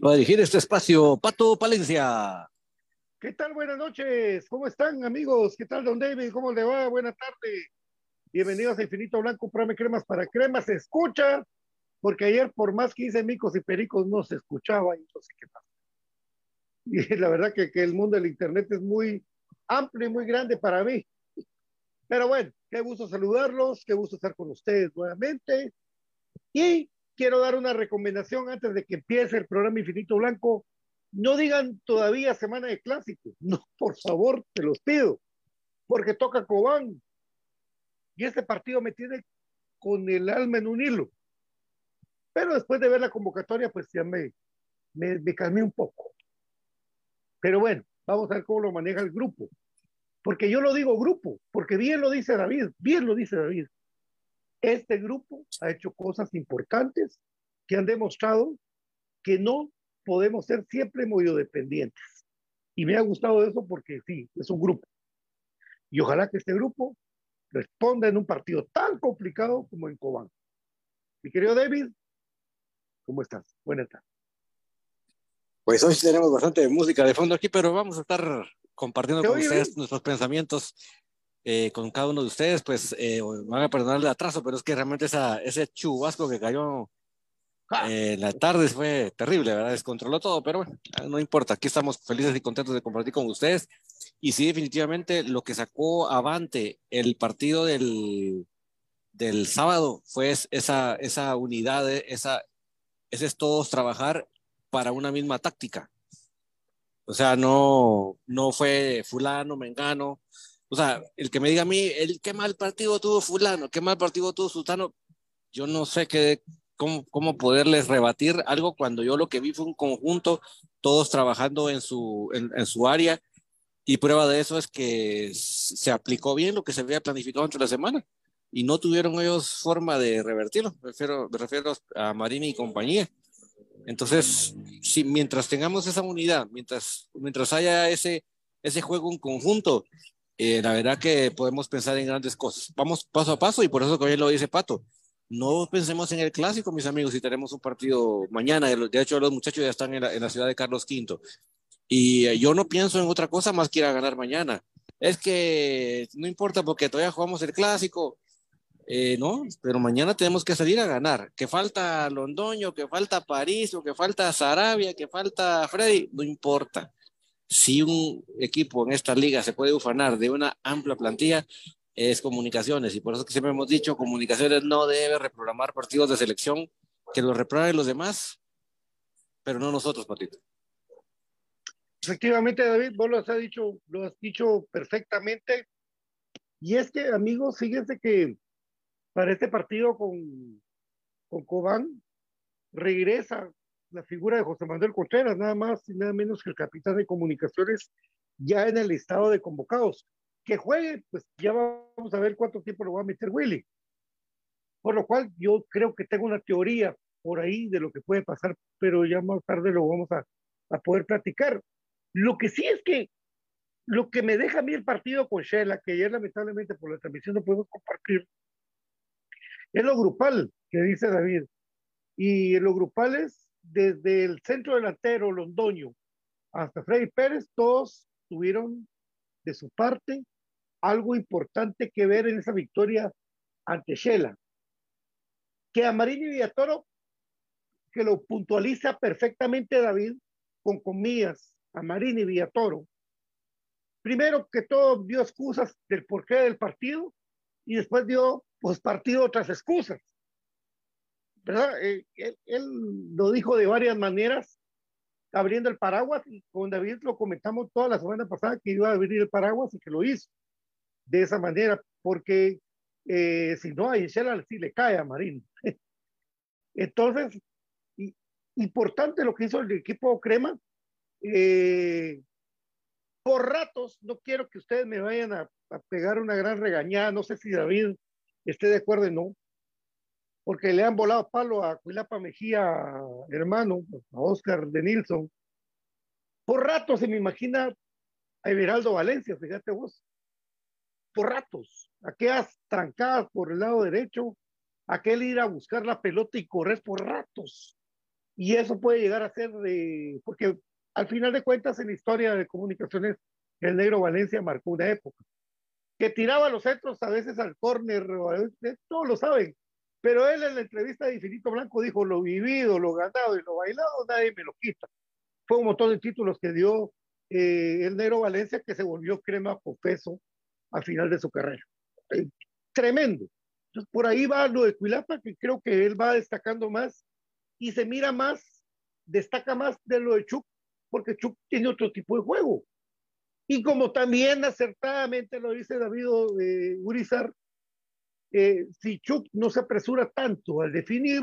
Para dirigir este espacio, Pato Palencia. ¿Qué tal? Buenas noches. ¿Cómo están, amigos? ¿Qué tal, don David? ¿Cómo le va? Buenas tardes. Bienvenidos a Infinito Blanco, Prame Cremas para Cremas. Se escucha, porque ayer, por más que hice micos y pericos, no se escuchaba y no sé qué pasa. Y la verdad que, que el mundo del Internet es muy amplio y muy grande para mí. Pero bueno, qué gusto saludarlos, qué gusto estar con ustedes nuevamente. Y quiero dar una recomendación antes de que empiece el programa Infinito Blanco. No digan todavía semana de clásico. No, por favor, te los pido. Porque toca Cobán. Y este partido me tiene con el alma en un hilo. Pero después de ver la convocatoria, pues ya me, me, me calmé un poco. Pero bueno, vamos a ver cómo lo maneja el grupo. Porque yo lo digo grupo, porque bien lo dice David, bien lo dice David. Este grupo ha hecho cosas importantes que han demostrado que no podemos ser siempre muy dependientes. Y me ha gustado eso porque sí, es un grupo. Y ojalá que este grupo responda en un partido tan complicado como en Cobán. Mi querido David, ¿cómo estás? Buenas tardes. Pues hoy tenemos bastante música de fondo aquí, pero vamos a estar compartiendo con ustedes nuestros pensamientos eh, con cada uno de ustedes. Pues eh, van a perdonar el atraso, pero es que realmente esa, ese chubasco que cayó eh, en la tarde fue terrible, ¿verdad? Descontroló todo, pero bueno, no importa. Aquí estamos felices y contentos de compartir con ustedes. Y sí, definitivamente lo que sacó avante el partido del, del sábado fue esa, esa unidad, esa, ese es todos trabajar para una misma táctica. O sea, no, no fue fulano, mengano. O sea, el que me diga a mí, el qué mal partido tuvo fulano, qué mal partido tuvo sultano, yo no sé qué, cómo, cómo poderles rebatir algo cuando yo lo que vi fue un conjunto, todos trabajando en su, en, en su área, y prueba de eso es que se aplicó bien lo que se había planificado entre la semana y no tuvieron ellos forma de revertirlo. Me refiero, me refiero a Marini y compañía. Entonces, si mientras tengamos esa unidad, mientras, mientras haya ese, ese juego en conjunto, eh, la verdad que podemos pensar en grandes cosas. Vamos paso a paso y por eso que hoy lo dice Pato. No pensemos en el clásico, mis amigos, si tenemos un partido mañana. De hecho, los muchachos ya están en la, ciudad de Carlos V. Y eh, yo no pienso en otra cosa más que ir a ganar mañana. Es que no importa porque todavía jugamos el clásico eh, no, pero mañana tenemos que salir a ganar. Que falta Londoño, que falta París, o que falta Sarabia, que falta Freddy, no importa. Si un equipo en esta liga se puede ufanar de una amplia plantilla, es comunicaciones. Y por eso que siempre hemos dicho, comunicaciones no debe reprogramar partidos de selección, que los reprogramen los demás, pero no nosotros, Patito. Efectivamente, David, vos lo has dicho, lo has dicho perfectamente. Y es que, amigos, fíjense que para este partido con, con Cobán, regresa la figura de José Manuel Contreras, nada más y nada menos que el capitán de comunicaciones, ya en el listado de convocados. Que juegue, pues ya vamos a ver cuánto tiempo lo va a meter Willy. Por lo cual yo creo que tengo una teoría por ahí de lo que puede pasar, pero ya más tarde lo vamos a, a poder platicar. Lo que sí es que lo que me deja a mí el partido con Shela, que ayer lamentablemente por la transmisión no podemos compartir, es lo grupal que dice David. Y lo grupal es desde el centro delantero, Londoño, hasta Freddy Pérez, todos tuvieron de su parte algo importante que ver en esa victoria ante Shela. Que a Marini Villatoro, que lo puntualiza perfectamente David, con comillas, a Marini Villatoro. Primero que todo dio excusas del porqué del partido y después dio pues partido otras excusas. ¿Verdad? Eh, él, lo dijo de varias maneras, abriendo el paraguas, y con David lo comentamos toda la semana pasada que iba a abrir el paraguas y que lo hizo de esa manera, porque eh, si no, a Gisela sí le cae a Marín. Entonces, importante lo que hizo el equipo Crema. Eh, por ratos, no quiero que ustedes me vayan a, a, pegar una gran regañada, no sé si David esté de acuerdo no, porque le han volado palo a Cuilapa Mejía, hermano, a Oscar de Nilsson. Por ratos se me imagina a Everaldo Valencia, fíjate vos. Por ratos, aquellas trancadas por el lado derecho, aquel ir a buscar la pelota y correr por ratos. Y eso puede llegar a ser de, porque al final de cuentas en la historia de comunicaciones, el negro Valencia marcó una época que tiraba los centros a veces al córner, todos lo saben, pero él en la entrevista de Infinito Blanco dijo, lo vivido, lo ganado y lo bailado, nadie me lo quita. Fue un montón de títulos que dio eh, el Negro Valencia que se volvió crema peso al final de su carrera. Eh, tremendo. Entonces, por ahí va lo de Cuilapa, que creo que él va destacando más y se mira más, destaca más de lo de Chuck, porque Chuck tiene otro tipo de juego. Y como también acertadamente lo dice David eh, Urizar, eh, si Chuck no se apresura tanto al definir,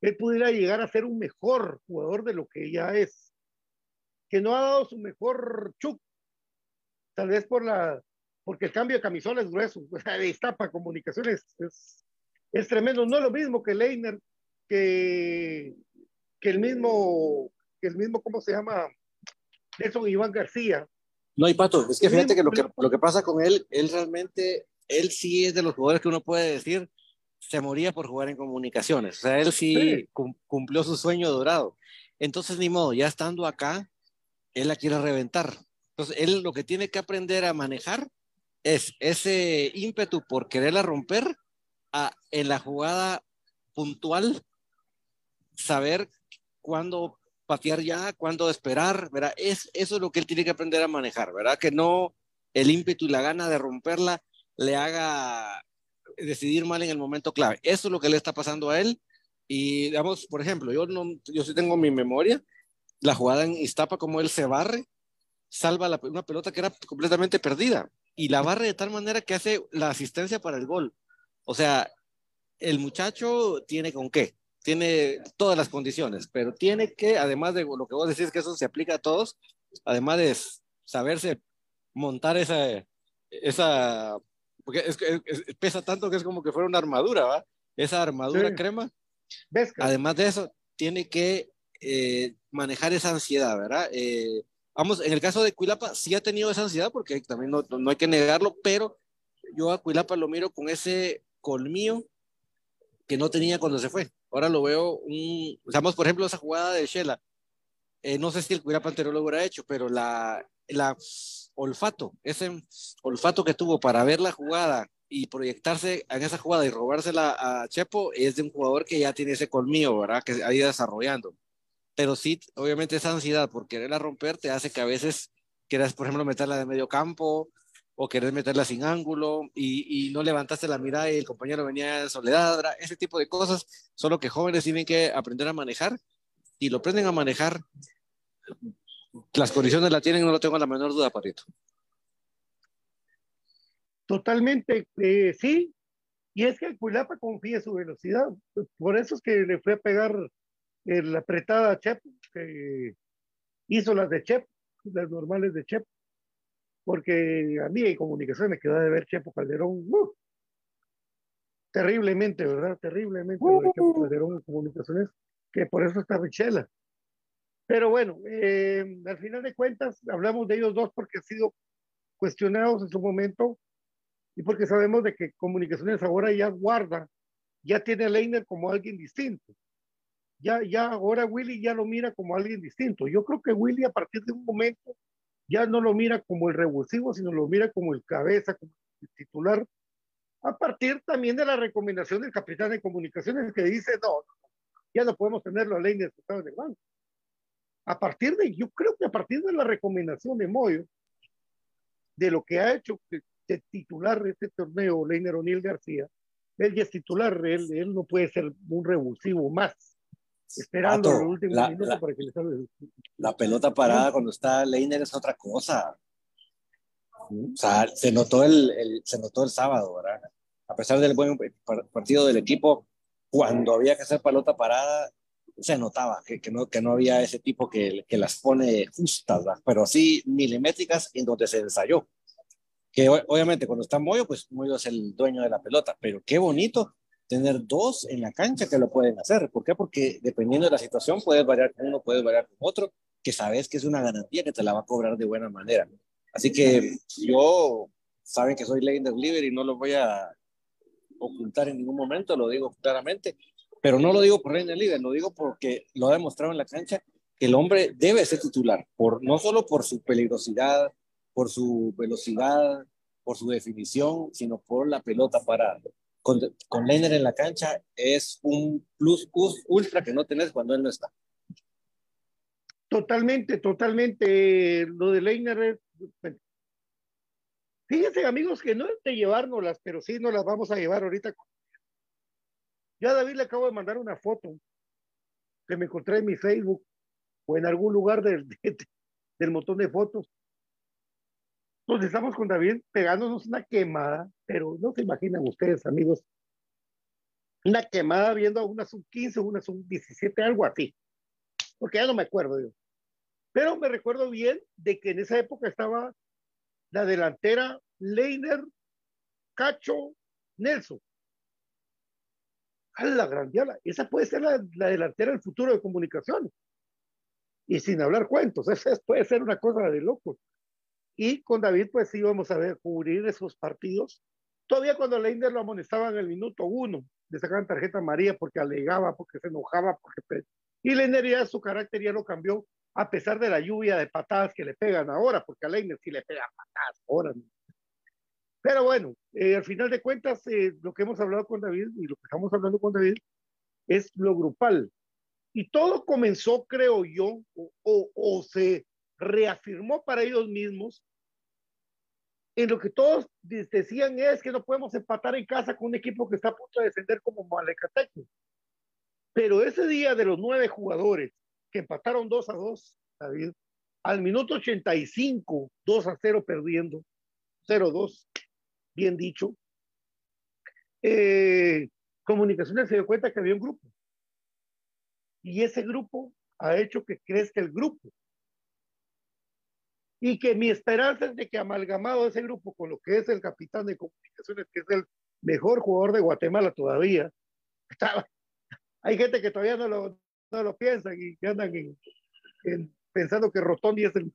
él pudiera llegar a ser un mejor jugador de lo que ya es. Que no ha dado su mejor Chuck, tal vez por la, porque el cambio de camisola es grueso, destapa comunicaciones, es, es tremendo. No es lo mismo que Leiner, que, que el mismo, que el mismo, ¿cómo se llama? Nelson Iván García. No, y Pato, es que fíjate que lo que, lo que pasa con él, él realmente, él sí es de los jugadores que uno puede decir, se moría por jugar en comunicaciones. O sea, él sí, cumplió su sueño dorado. Entonces, ni modo, ya estando acá, él la quiere reventar. Entonces, él lo que tiene que aprender a manejar es ese ímpetu por quererla romper a, en la jugada puntual, saber cuándo patear ya, cuándo esperar, ¿verdad? Es, eso es lo que él tiene que aprender a manejar, ¿verdad? Que no el ímpetu y la gana de romperla le haga decidir mal en el momento clave. Eso es lo que le está pasando a él. Y digamos, por ejemplo, yo, no, yo sí tengo mi memoria, la jugada en Iztapa, como él se barre, salva una pelota que era completamente perdida y la barre de tal manera que hace la asistencia para el gol. O sea, el muchacho tiene con qué, tiene todas las condiciones, pero tiene que, además de lo que vos decís, que eso se aplica a todos, además de saberse montar esa, esa porque es, pesa tanto que es como que fuera una armadura, ¿va? Esa armadura crema. Además de eso, tiene que eh, manejar esa ansiedad, ¿verdad? Eh, vamos, en el caso de Cuilapa, sí ha tenido esa ansiedad, porque también no, no, hay que negarlo, pero yo a Cuilapa lo miro con ese colmillo que no tenía cuando se fue. Ahora lo veo, un, digamos, por ejemplo, esa jugada de Shela. Eh, no sé si el Cuilapa anterior lo hubiera hecho, pero la, la olfato, ese olfato que tuvo para ver la jugada y proyectarse en esa jugada y robársela a Chepo es de un jugador que ya tiene ese colmillo, ¿verdad? Que ha ido desarrollando. Pero sí, obviamente esa ansiedad por quererla romper te hace que a veces quieras, por ejemplo, meterla de medio campo o querés meterla sin ángulo y, no levantaste la mirada y el compañero venía en soledad, ese tipo de cosas, solo que jóvenes tienen que aprender a manejar y lo aprenden a manejar las condiciones la tienen, no lo tengo la menor duda, Parito. Totalmente, eh, sí. Y es que el Cuilapa confía en su velocidad. Por eso es que le fue a pegar la apretada a Chep, que hizo las de Chep, las normales de Chep. Porque a mí en comunicación me quedó de ver Chepo Calderón. Uh, terriblemente, ¿verdad? Terriblemente Chepo Calderón en comunicaciones, que por eso está Richela. Pero bueno, eh, al final de cuentas, hablamos de ellos dos porque han sido cuestionados en su momento y porque sabemos de que Comunicaciones ahora ya guarda, ya tiene a Leiner como alguien distinto. Ya, ya ahora Willy ya lo mira como alguien distinto. Yo creo que Willy a partir de un momento ya no lo mira como el revulsivo, sino lo mira como el cabeza, como el titular, a partir también de la recomendación del capitán de comunicaciones que dice, no, ya no podemos tenerlo a Leiner sentado en el banco a partir de, yo creo que a partir de la recomendación de Moyo, de lo que ha hecho de, titular de este torneo Leiner O'Neill García, él ya es titular, él, él no puede ser un revulsivo más, esperando el último minuto para que le salga. La pelota parada cuando está Leiner es otra cosa. O sea, se notó el, el, se notó el sábado, ¿verdad? A pesar del buen partido del equipo, cuando había que hacer pelota parada, se notaba que, que, no, que no había ese tipo que, que las pone justas, pero sí milimétricas en donde se ensayó. Que obviamente cuando está Moyo, pues Moyo es el dueño de la pelota, pero qué bonito tener dos en la cancha que lo pueden hacer. ¿Por qué? Porque dependiendo de la situación, puedes variar con uno, puedes variar con otro, que sabes que es una garantía que te la va a cobrar de buena manera. Así que yo, saben que soy Legend Liver y no lo voy a ocultar en ningún momento, lo digo claramente. Pero no lo digo por Reina Líder, lo digo porque lo ha demostrado en la cancha que el hombre debe ser titular, no solo por su peligrosidad, por su velocidad, por su definición, sino por la pelota parada. Con, con Leiner en la cancha es un plus ultra que no tenés cuando él no está. Totalmente, totalmente. Lo de Leiner es... Fíjense, amigos, que no es de llevárnoslas, pero sí nos las vamos a llevar ahorita ya a David le acabo de mandar una foto que me encontré en mi Facebook o en algún lugar del, del montón de fotos. Entonces estamos con David pegándonos una quemada, pero no se imaginan ustedes, amigos, una quemada viendo a una sub 15, una sub 17, algo así. Porque ya no me acuerdo yo. Pero me recuerdo bien de que en esa época estaba la delantera Leiner, Cacho, Nelson a la grandiala. Esa puede ser la, delantera del futuro de comunicaciones. y sin hablar cuentos. Eso puede ser una cosa de loco. Y con David, pues sí, vamos a ver, cubrir esos partidos. Todavía cuando Leiner lo amonestaban en el minuto uno, le sacaban tarjeta María porque alegaba, porque se enojaba, porque... Y Leiner ya su carácter ya lo cambió, a pesar de la lluvia de patadas que le pegan ahora, porque a Leiner sí le pegan patadas ahora. Pero bueno, eh, al final de cuentas, eh, lo que hemos hablado con David y lo que estamos hablando con David es lo grupal. Y todo comenzó, creo yo, o, o se reafirmó para ellos mismos en lo que todos decían es que no podemos empatar en casa con un equipo que está a punto de descender como Malacateco. Pero ese día de los nueve jugadores que empataron 2 a 2, David, al minuto 85, 2 a 0 perdiendo, 0-2, bien dicho, eh, Comunicaciones se dio cuenta que había un grupo. Y ese grupo ha hecho que crezca el grupo y que mi esperanza es de que amalgamado ese grupo con lo que es el capitán de comunicaciones, que es el mejor jugador de Guatemala todavía, hay gente que todavía no lo, no lo piensa y que andan pensando que Rotondi es el...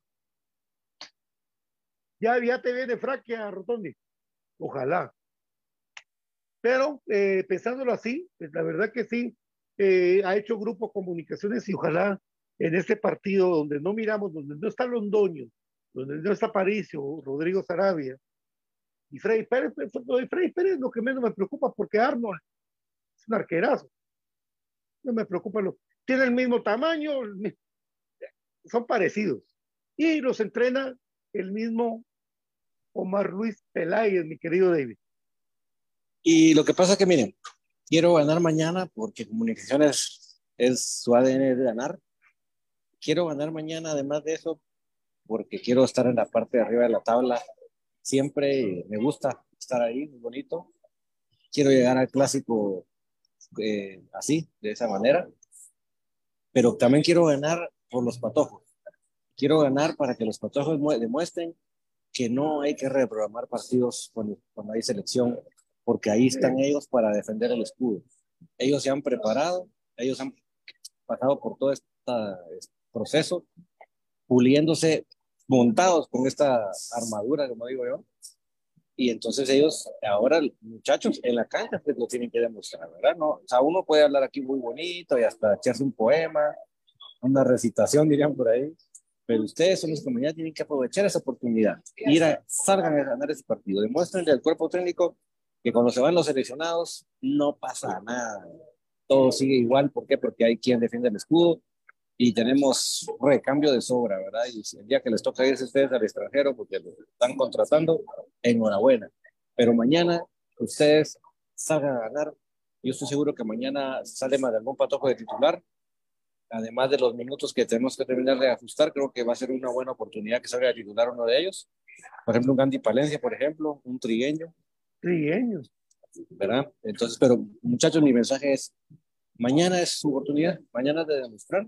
Ya, ya te viene fraquea Rotondi. Ojalá. Pero eh, pensándolo así, pues la verdad que sí, eh, ha hecho grupo comunicaciones y ojalá en este partido donde no miramos, donde no está Londoño, donde no está Paricio, Rodrigo Sarabia y Freddy Pérez, pues, lo Freddy Pérez lo que menos me preocupa porque Arnold es un arquerazo. No me preocupa lo. Tiene el mismo tamaño, son parecidos. Y los entrena el mismo Omar Luis Peláez, mi querido David. Y lo que pasa es que, miren, quiero ganar mañana porque comunicaciones es su ADN de ganar. Quiero ganar mañana, además de eso, porque quiero estar en la parte de arriba de la tabla. Siempre me gusta estar ahí, muy bonito. Quiero llegar al clásico eh, así, de esa manera. Pero también quiero ganar por los patojos. Quiero ganar para que los patojos demuestren que no hay que reprogramar partidos cuando, cuando hay selección, porque ahí están ellos para defender el escudo. Ellos se han preparado, ellos han pasado por todo este proceso, puliéndose montados con esta armadura, como digo yo. Y entonces ellos, ahora muchachos, en la cancha pues lo tienen que demostrar, ¿verdad? No, o sea, uno puede hablar aquí muy bonito y hasta echarse un poema, una recitación, dirían por ahí, pero ustedes son los que mañana tienen que aprovechar esa oportunidad, ir a, salgan a ganar ese partido, demuéstrenle al cuerpo técnico que cuando se van los seleccionados no pasa nada, todo sigue igual, ¿por qué? Porque hay quien defiende el escudo, y tenemos recambio de sobra, ¿verdad? Y el día que les toca irse ustedes al extranjero porque los están contratando, enhorabuena. Pero mañana ustedes salgan a ganar. Yo estoy seguro que mañana sale más de algún patojo de titular. Además de los minutos que tenemos que terminar de ajustar, creo que va a ser una buena oportunidad que salga a titular uno de ellos. Por ejemplo, un Gandhi Palencia, por ejemplo, un trigueño. Trigueño. ¿Verdad? Entonces, pero muchachos, mi mensaje es, mañana es su oportunidad, mañana de demostrar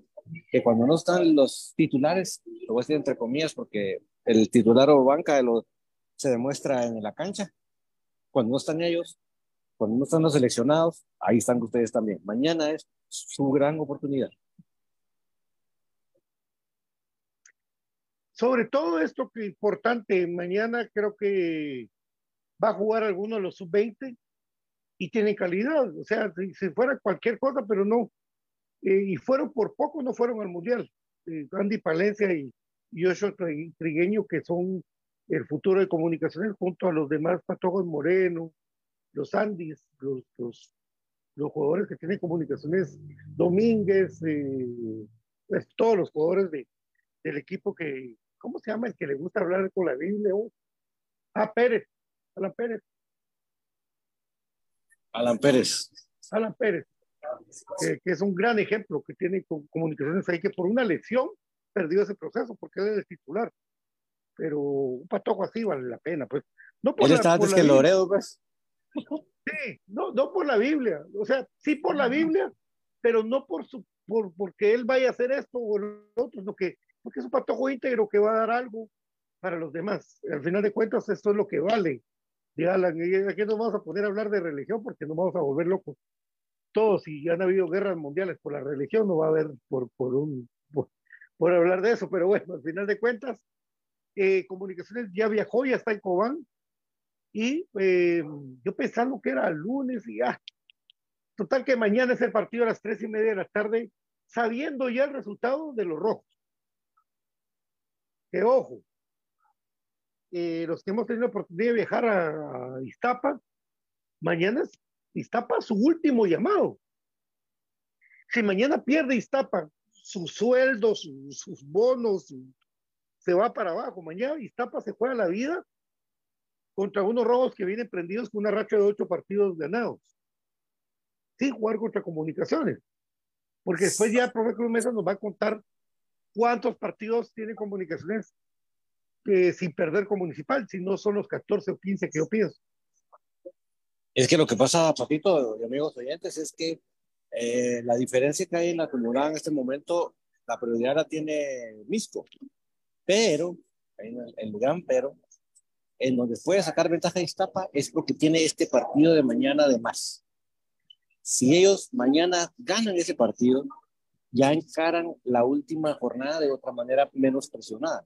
que cuando no están los titulares, lo voy a decir entre comillas porque el titular o banca lo, se demuestra en la cancha. Cuando no están ellos, cuando no están los seleccionados, ahí están ustedes también. Mañana es su gran oportunidad. Sobre todo esto que es importante, mañana creo que va a jugar alguno de los sub-20 y tiene calidad. O sea, si, si, fuera cualquier cosa, pero no, eh, y fueron por poco, no fueron al Mundial. Eh, Andy Palencia y, y Ocho Trigueño, que son el futuro de comunicaciones, junto a los demás Patojos Moreno, los Andis, los, los, los jugadores que tienen comunicaciones, Domínguez, eh, pues, todos los jugadores de, del equipo que, ¿cómo se llama el que le gusta hablar con la Biblia? Oh, ah, Pérez, Alan Pérez. Alan Pérez. Alan Pérez que, es un gran ejemplo que tiene comunicaciones ahí, que por una lesión perdió ese proceso porque es titular. Pero un patojo así vale la pena, pues. No por él está antes que Loredo, pues. Sí, no, no por la Biblia, o sea, sí por la Biblia, pero no por su, por, porque él vaya a hacer esto o lo otro, sino que, porque es un patojo íntegro que va a dar algo para los demás. Al final de cuentas, esto es lo que vale. Y aquí nos vamos a poder hablar de religión porque nos vamos a volver locos todos, si han habido guerras mundiales por la religión, no va a haber por, por un, por hablar de eso, pero bueno, al final de cuentas, eh, Comunicaciones ya viajó, ya está en Cobán, y eh, yo pensando que era lunes y ya. Total que mañana es el partido a las tres y media de la tarde, sabiendo ya el resultado de los rojos. Que ojo, eh, los que hemos tenido la oportunidad de viajar a, Iztapa, mañana es Iztapa su último llamado. Si mañana pierde Iztapa sus sueldos, sus, bonos, se va para abajo. Mañana Iztapa se juega la vida contra unos robos que vienen prendidos con una racha de ocho partidos ganados. Sin jugar contra comunicaciones. Porque después ya el profe Cruz Mesa nos va a contar cuántos partidos tiene comunicaciones eh, sin perder con municipal, si no son los 14 o 15 que yo pienso. Es que lo que pasa, Papito y amigos oyentes, es que eh, la diferencia que hay en la acumulada en este momento, la prioridad la tiene Misco, pero, el, el gran pero, en donde puede sacar ventaja de Iztapa es porque tiene este partido de mañana de más. Si ellos mañana ganan ese partido, ya encaran la última jornada de otra manera menos presionada.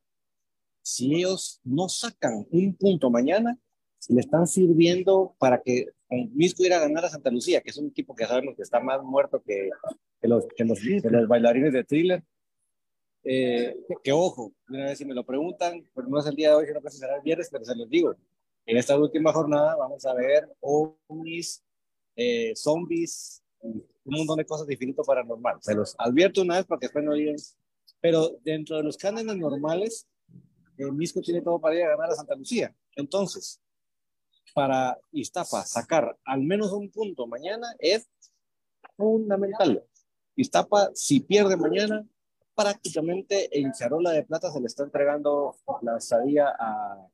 Si ellos no sacan un punto mañana, le están sirviendo para que Misco ir a ganar a Santa Lucía, que es un equipo que sabemos que está más muerto que, que, los, que, los, los, bailarines de thriller. Eh, que, ojo, una vez si me lo preguntan, pues no es el día de hoy, sino que será el viernes, pero se los digo. En esta última jornada vamos a ver ovnis, eh, zombies, un montón de cosas distintas paranormal. Se los advierto una vez para que después no digan. Pero dentro de los cánones normales, eh, Misco tiene todo para ir a ganar a Santa Lucía. Entonces, para Iztapa sacar al menos un punto mañana es fundamental. Iztapa, si pierde mañana, prácticamente en Charola de Plata se le está entregando la estadía a,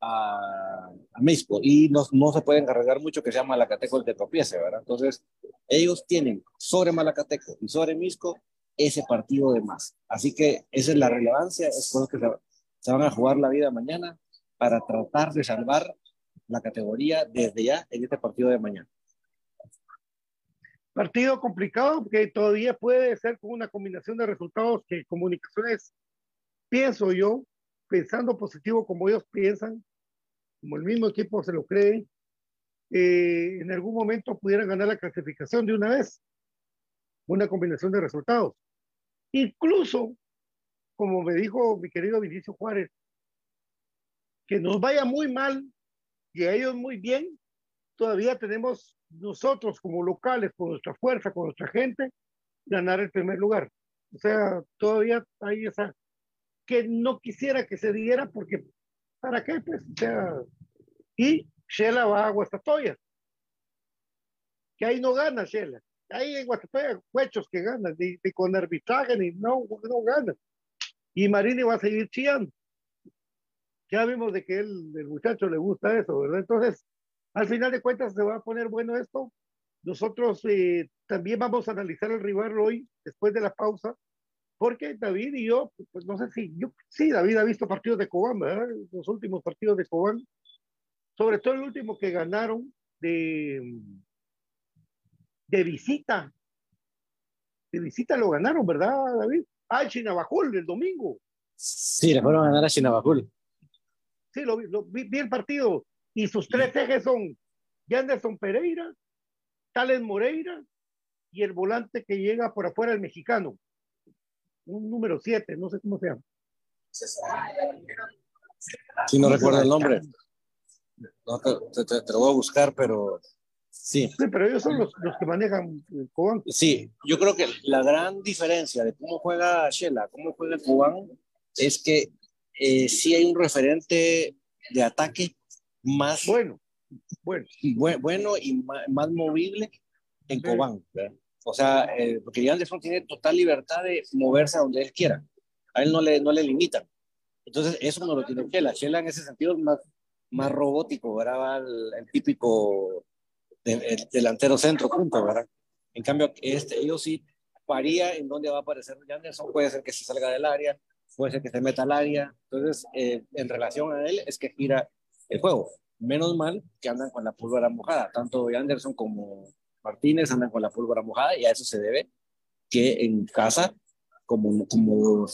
a, a y no, no, se pueden cargar mucho que sea Malacateco el que tropiece, ¿verdad? Entonces, ellos tienen sobre Malacateco y sobre Misco ese partido de más. Así que esa es la relevancia, es lo que se, se van a jugar la vida mañana para tratar de salvar la categoría desde ya en este partido de mañana. Partido complicado que todavía puede ser con una combinación de resultados que comunicaciones, pienso yo, pensando positivo como ellos piensan, como el mismo equipo se lo cree, eh, en algún momento pudieran ganar la clasificación de una vez. Una combinación de resultados. Incluso, como me dijo mi querido Vinicio Juárez, que nos vaya muy mal y a ellos muy bien, todavía tenemos nosotros como locales, con nuestra fuerza, con nuestra gente, ganar el primer lugar. O sea, todavía hay esa que no quisiera que se diera porque ¿para qué? Pues, o sea, y Shela va a Guastatoya. Que ahí no gana Shela. Ahí en Guastatoya, huechos que ganan, y, con arbitraje ni no, no ganan. Y Marini va a seguir chillando ya vimos de que él, el muchacho le gusta eso, ¿verdad? Entonces, al final de cuentas se va a poner bueno esto. Nosotros eh, también vamos a analizar el rival hoy, después de la pausa, porque David y yo, pues no sé si, yo, sí, David ha visto partidos de Cobán, ¿verdad? Los últimos partidos de Cobán, sobre todo el último que ganaron de, de visita. De visita lo ganaron, ¿verdad, David? Ah, Chinabajul, el domingo. Sí, le fueron a ganar a Chinabajul. Sí, lo, lo vi, vi, el partido. Y sus tres ejes son Yanderson Pereira, Tales Moreira y el volante que llega por afuera, el mexicano. Un número siete, no sé cómo se llama. Sí, no recuerdo el nombre. No, te, te, te, lo voy a buscar, pero sí. Sí, pero ellos son los, los que manejan el Cobán. Sí, yo creo que la gran diferencia de cómo juega Shela, cómo juega el Cobán, es que eh, sí hay un referente de ataque más bueno, bueno, bueno y más, más movible en Cobán. O sea, eh, porque Anderson tiene total libertad de moverse a donde él quiera. A él no le, no le limitan. Entonces, eso no lo tiene Chela. Chela en ese sentido es más, más robótico, ¿verdad? El, el típico de, el delantero centro, punto, ¿verdad? En cambio, este, ellos sí varía en dónde va a aparecer Anderson. Puede ser que se salga del área, puede ser que se meta al área. Entonces, eh, en relación a él, es que gira el juego. Menos mal que andan con la pólvora mojada. Tanto Anderson como Martínez andan con la pólvora mojada y a eso se debe que en casa como, como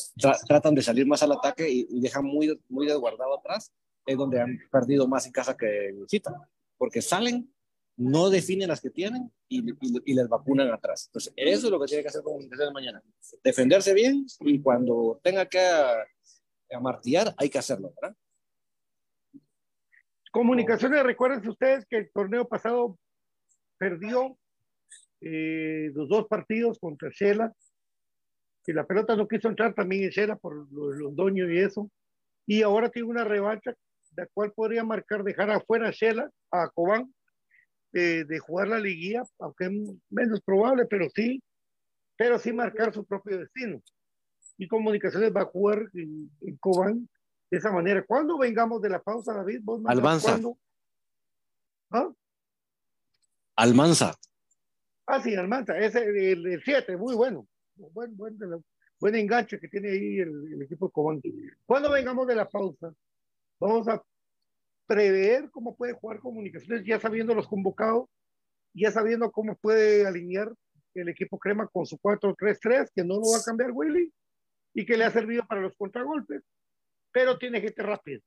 tratan de salir más al ataque y, dejan muy, muy desguardado atrás, es donde han perdido más en casa que en visita, porque salen, no definen las que tienen y, y, les vacunan atrás. Entonces, eso es lo que tiene que hacer Comunicaciones mañana. Defenderse bien y cuando tenga que amartillar, hay que hacerlo, ¿verdad? Comunicaciones, recuerden ustedes que el torneo pasado perdió eh, los dos partidos contra Shela. Y la pelota no quiso entrar también en Shela por los Londoño y eso. Y ahora tiene una revancha, la cual podría marcar dejar afuera a Shela, a Cobán, eh, de jugar la liguilla, aunque es menos probable, pero sí, pero sí marcar su propio destino. Y Comunicaciones va a jugar en, Cobán de esa manera. Cuando vengamos de la pausa, David? ¿Vos Almanza. ¿Ah? Almanza. Ah, sí, Almanza, ese el 7, muy bueno. Buen, buen, buen, enganche que tiene ahí el, equipo de Cobán. Cuando vengamos de la pausa, vamos a prever cómo puede jugar comunicaciones, ya sabiendo los convocados, ya sabiendo cómo puede alinear el equipo crema con su 4-3-3, que no lo va a cambiar Willy, y que le ha servido para los contragolpes, pero tiene gente rápida.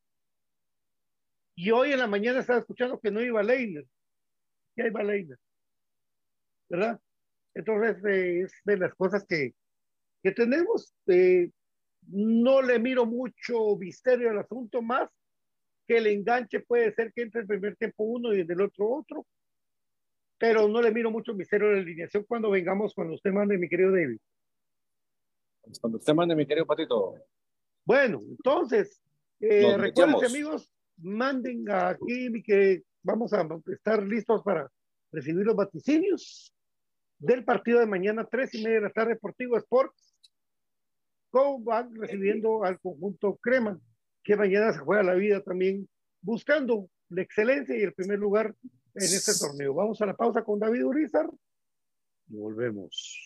Y hoy en la mañana estaba escuchando que no iba Leiner, que iba Leiner. ¿verdad? Entonces, eh, es de las cosas que, que tenemos. Eh, no le miro mucho misterio al asunto más que el enganche puede ser que entre el primer tiempo uno y en el otro otro, pero no le miro mucho misterio a la alineación cuando vengamos, cuando usted mande, mi querido David. Cuando usted mande, mi querido Patito. Bueno, entonces, eh, recuerden, amigos, manden aquí que vamos a estar listos para recibir los vaticinios del partido de mañana, tres y media de la tarde, Deportivo Sports. ¿Cómo van recibiendo al conjunto Crema, que mañana se juega la vida también, buscando la excelencia y el primer lugar en este torneo. Vamos a la pausa con David Urizar. Volvemos.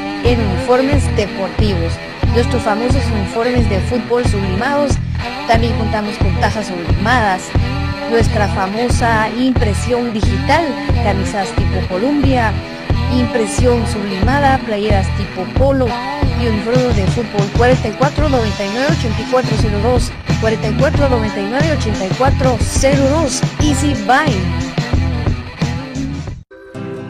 uniformes deportivos. Nuestros famosos uniformes de fútbol sublimados, también contamos con tajas sublimadas. Nuestra famosa impresión digital, camisas tipo Columbia, impresión sublimada, playeras tipo polo y uniforme de fútbol 4499 8402 4499 8402 Easy Buy.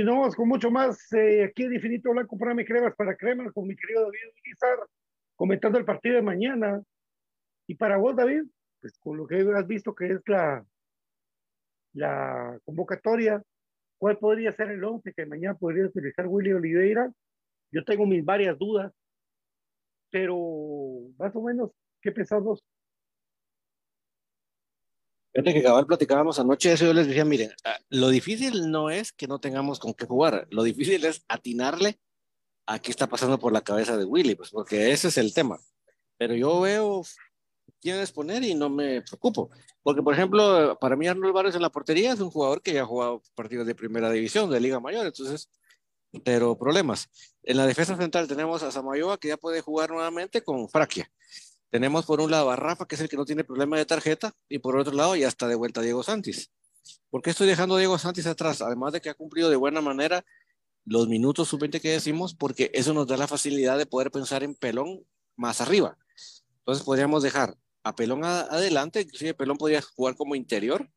Continuamos con mucho más eh, aquí en Infinito Blanco para mi cremas para cremas con mi querido David Urizar, comentando el partido de mañana. Y para vos, David, pues con lo que has visto que es la, la convocatoria, ¿cuál podría ser el 11 que mañana podría utilizar Willy Oliveira? Yo tengo mis varias dudas, pero más o menos, ¿qué pensás vos? Fíjate que cabal platicábamos anoche eso, yo les decía, miren, ah, lo difícil no es que no tengamos con qué jugar, lo difícil es atinarle a qué está pasando por la cabeza de Willy, pues porque ese es el tema. Pero yo veo quién poner y no me preocupo. Porque, por ejemplo, para mí Arnold Barrios en la portería es un jugador que ya ha jugado partidos de primera división, de Liga Mayor, entonces, pero problemas. En la defensa central tenemos a Samayoa que ya puede jugar nuevamente con Fraquia. Tenemos por un lado a Rafa, que es el que no tiene problema de tarjeta, y por otro lado ya está de vuelta Diego Santis. ¿Por qué estoy dejando a Diego Santis atrás? Además de que ha cumplido de buena manera los minutos sub-20 que decimos, porque eso nos da la facilidad de poder pensar en Pelón más arriba. Entonces podríamos dejar a Pelón adelante, inclusive Pelón podría jugar como interior,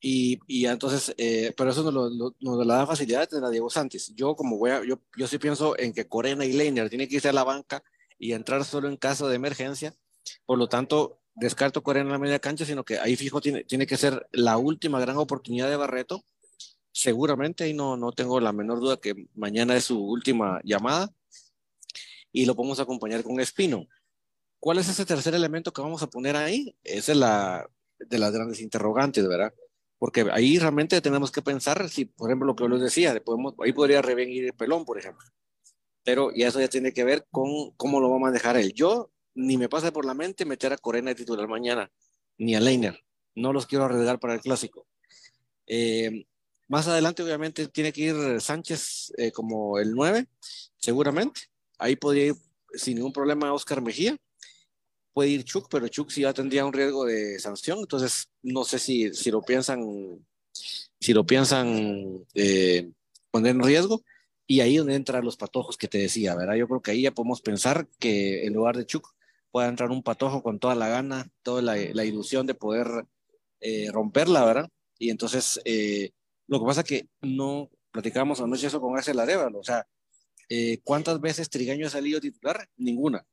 y, y entonces, eh, pero eso nos, nos, da la facilidad de tener a Diego Santis. Yo como voy a, yo, yo sí pienso en que Corena y Leiner tienen que irse a la banca y entrar solo en caso de emergencia. Por lo tanto, descarto correr en la media cancha, sino que ahí fijo tiene, tiene que ser la última gran oportunidad de Barreto. Seguramente, y no, no tengo la menor duda que mañana es su última llamada y lo podemos acompañar con Espino. ¿Cuál es ese tercer elemento que vamos a poner ahí? Esa es la de las grandes interrogantes, ¿verdad? Porque ahí realmente tenemos que pensar si, por ejemplo, lo que yo les decía, podemos, ahí podría revenir el pelón, por ejemplo pero y eso ya tiene que ver con cómo lo va a manejar él. Yo ni me pasa por la mente meter a Corena de titular mañana, ni a Leiner. No los quiero arriesgar para el clásico. Eh, más adelante, obviamente, tiene que ir Sánchez eh, como el 9, seguramente. Ahí podría ir sin ningún problema Oscar Mejía. Puede ir Chuk, pero Chuk sí ya tendría un riesgo de sanción. Entonces, no sé si, si lo piensan, si lo piensan eh, poner en riesgo. Y ahí donde entran los patojos que te decía, ¿verdad? Yo creo que ahí ya podemos pensar que en lugar de Chuck pueda entrar un patojo con toda la gana, toda la, ilusión de poder eh, romperla, ¿verdad? Y entonces, eh, lo que pasa es que no platicábamos anoche eso con Axel Arevalo, o sea, eh, ¿cuántas veces Trigaño ha salido titular? Ninguna.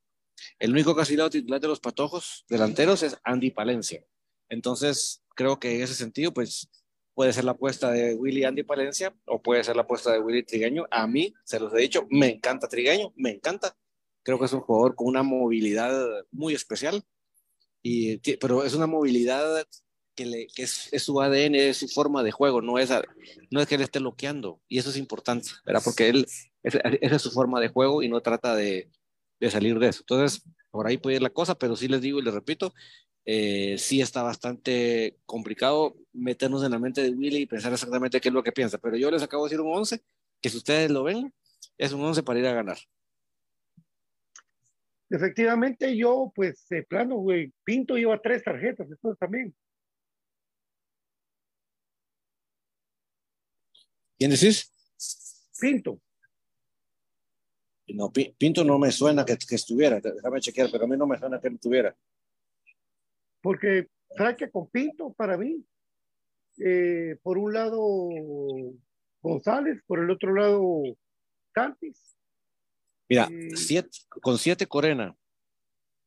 El único que ha sido titular de los patojos delanteros es Andy Palencia. Entonces, creo que en ese sentido, pues puede ser la apuesta de Willy Andy Palencia o puede ser la apuesta de Willy Trigueño. A mí, se los he dicho, me encanta Trigueño, me encanta. Creo que es un jugador con una movilidad muy especial, y, pero es una movilidad que, le, es, su ADN, es su forma de juego, no es, no es que él esté bloqueando, y eso es importante, ¿verdad? Porque él, es su forma de juego y no trata de, de salir de eso. Entonces, por ahí puede ir la cosa, pero sí les digo y les repito, eh, sí está bastante complicado meternos en la mente de Willy y pensar exactamente qué es lo que piensa. Pero yo les acabo de decir un 11, que si ustedes lo ven, es un 11 para ir a ganar. Efectivamente, yo, pues, de plano, güey, Pinto lleva tres tarjetas, después también. ¿Quién decís? Pinto. No, Pinto no me suena que, que estuviera, déjame chequear, pero a mí no me suena que estuviera porque Francia con Pinto para mí. Eh, por un lado González, por el otro lado Cantis. Mira, eh, con siete Corena,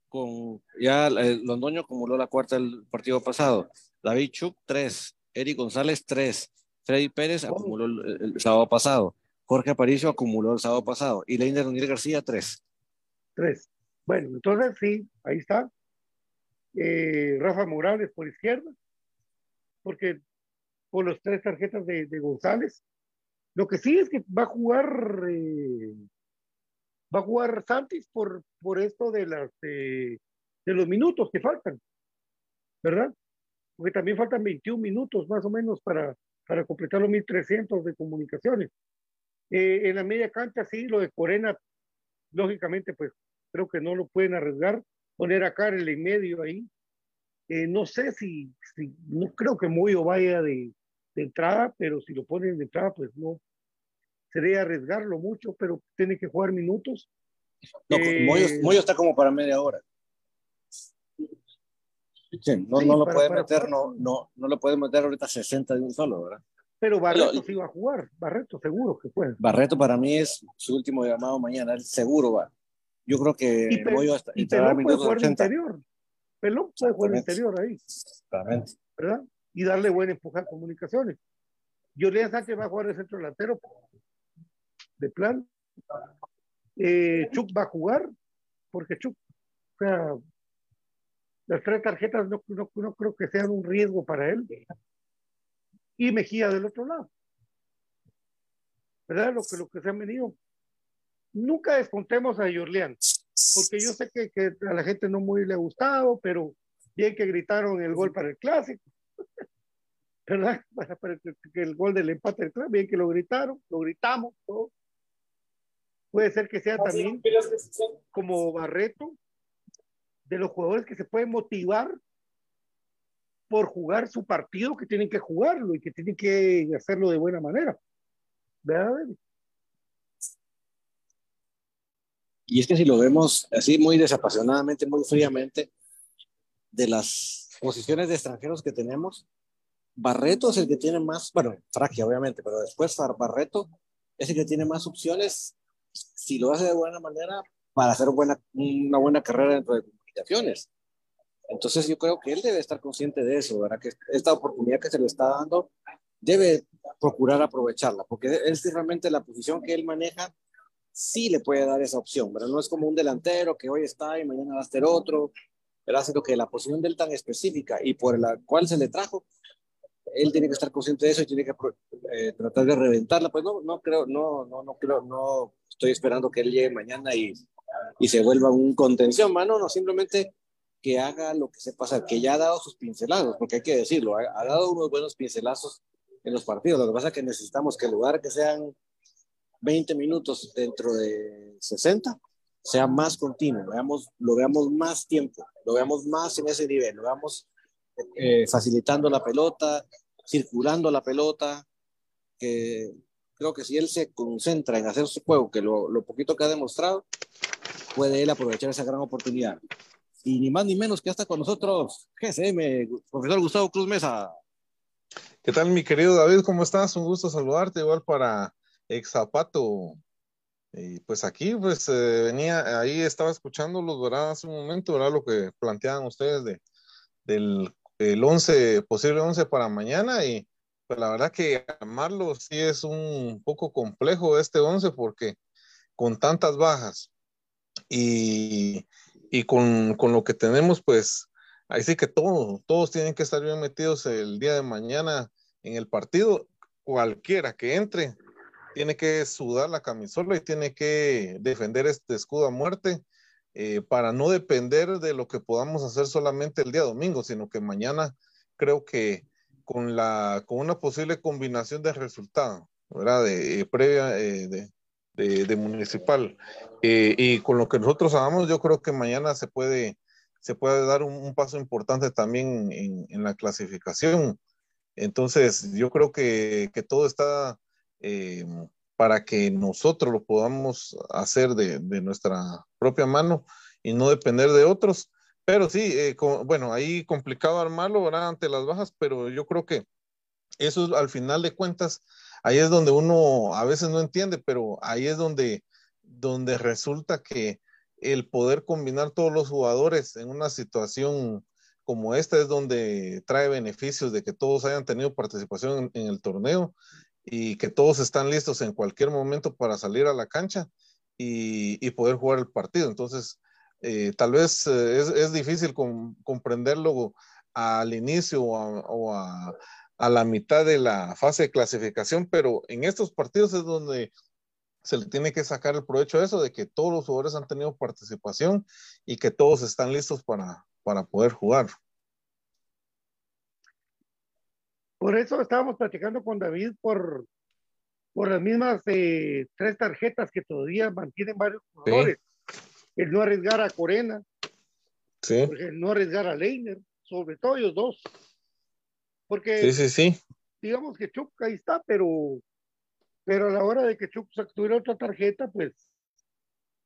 con ya el Londoño acumuló la cuarta del partido pasado, David Chuk tres, Eric González tres, Freddy Pérez oh. acumuló el, sábado pasado, Jorge Aparicio acumuló el sábado pasado y Leiner Daniel García tres. Tres. Bueno, entonces sí, ahí está. Eh, Rafa Morales por izquierda, porque por los tres tarjetas de, González. Lo que sí es que va a jugar eh, va a jugar Santis por, por esto de las de los minutos que faltan, ¿verdad? Porque también faltan 21 minutos más o menos para, para completar los 1300 de comunicaciones. Eh, en la media cancha, sí, lo de Corena, lógicamente, pues creo que no lo pueden arriesgar poner a Karel en medio ahí. Eh, no sé si, no creo que Moyo vaya de, entrada, pero si lo ponen de entrada, pues no. Sería arriesgarlo mucho, pero tiene que jugar minutos. No, eh, Moyo, está como para media hora. no, no lo puede meter, no, no, no lo puede meter ahorita 60 de un solo, ¿verdad? Pero Barreto sí va a jugar, Barreto seguro que puede. Barreto para mí es su último llamado mañana, seguro va. Yo creo que y, Pelón puede jugar de interior. Pelón puede jugar de interior ahí. Claramente. ¿Verdad? Y darle buen empuje a comunicaciones. Julián Sánchez va a jugar de centro delantero de plan. Eh, Chuck va a jugar, porque Chuck, o sea, las tres tarjetas no, no, creo que sean un riesgo para él. Y Mejía del otro lado. ¿Verdad? Lo que, lo que se han venido. Nunca descontemos a Jorleán, porque yo sé que, que, a la gente no muy le ha gustado, pero bien que gritaron el gol para el clásico. ¿Verdad? Para, que el gol del empate del clásico, bien que lo gritaron, lo gritamos, todo. Puede ser que sea también como Barreto, de los jugadores que se pueden motivar por jugar su partido, que tienen que jugarlo y que tienen que hacerlo de buena manera. ¿Verdad? Y es que si lo vemos así muy desapasionadamente, muy fríamente, de las posiciones de extranjeros que tenemos, Barreto es el que tiene más, bueno, Fragia obviamente, pero después Barreto es el que tiene más opciones, si lo hace de buena manera, para hacer una buena carrera dentro de entonces yo creo que él debe estar consciente de eso, ¿verdad? Que esta oportunidad que se le está dando debe procurar aprovecharla, porque sí realmente la posición que él maneja sí le puede dar esa opción, ¿verdad? No es como un delantero que hoy está y mañana va a estar otro, ¿verdad? Sino que la posición de él tan específica y por la cual se le trajo, él tiene que estar consciente de eso y tiene que eh, tratar de reventarla. Pues no, no creo, no, no, no creo, no estoy esperando que él llegue mañana y y se vuelva un contención, mano, no, simplemente que haga lo que se pasa, que ya ha dado sus pincelados, porque hay que decirlo, ha, dado unos buenos pincelazos en los partidos. Lo que pasa es que necesitamos que en lugar que sean 20 minutos dentro de 60, sea más continuo, veamos, lo veamos más tiempo, lo veamos más en ese nivel, lo veamos eh, facilitando la pelota, circulando la pelota, que creo que si él se concentra en hacer su juego, que lo, lo poquito que ha demostrado, puede él aprovechar esa gran oportunidad. Y ni más ni menos que hasta con nosotros, GSM, profesor Gustavo Cruz Mesa. ¿Qué tal, mi querido David? ¿Cómo estás? Un gusto saludarte, igual para Exapato. Y pues aquí, pues eh, venía, ahí estaba escuchando los ¿verdad? Hace un momento, ¿verdad? Lo que planteaban ustedes de, del el 11, posible 11 para mañana y pues la verdad que armarlo sí es un poco complejo este 11 porque con tantas bajas y, y con, con, lo que tenemos, pues ahí sí que todo, todos tienen que estar bien metidos el día de mañana en el partido. Cualquiera que entre tiene que sudar la camisola y tiene que defender este escudo a muerte eh, para no depender de lo que podamos hacer solamente el día domingo, sino que mañana creo que con, la, con una posible combinación de resultados, ¿verdad? De, eh, previa eh, de, de, municipal. Eh, y con lo que nosotros hagamos, yo creo que mañana se puede, se puede dar un, paso importante también en, en, la clasificación. Entonces, yo creo que, que todo está para que nosotros lo podamos hacer de, nuestra propia mano y no depender de otros. Pero sí, eh, bueno, ahí complicado armarlo, ¿verdad? Ante las bajas, pero yo creo que eso al final de cuentas, ahí es donde uno a veces no entiende, pero ahí es donde, donde resulta que el poder combinar todos los jugadores en una situación como esta es donde trae beneficios de que todos hayan tenido participación en el torneo y que todos están listos en cualquier momento para salir a la cancha y, y poder jugar el partido. Entonces, eh, tal vez eh, es, es, difícil comprenderlo al inicio o, a, a, la mitad de la fase de clasificación, pero en estos partidos es donde se le tiene que sacar el provecho de eso, de que todos los jugadores han tenido participación y que todos están listos para, para poder jugar. Por eso estábamos platicando con David por, por las mismas eh, tres tarjetas que todavía mantienen varios jugadores. Sí el no arriesgar a Corena, sí. el no arriesgar a Leiner, sobre todo ellos dos. Porque, sí, sí, sí. digamos que Chuck ahí está, pero, pero a la hora de que Chuck tuviera otra tarjeta, pues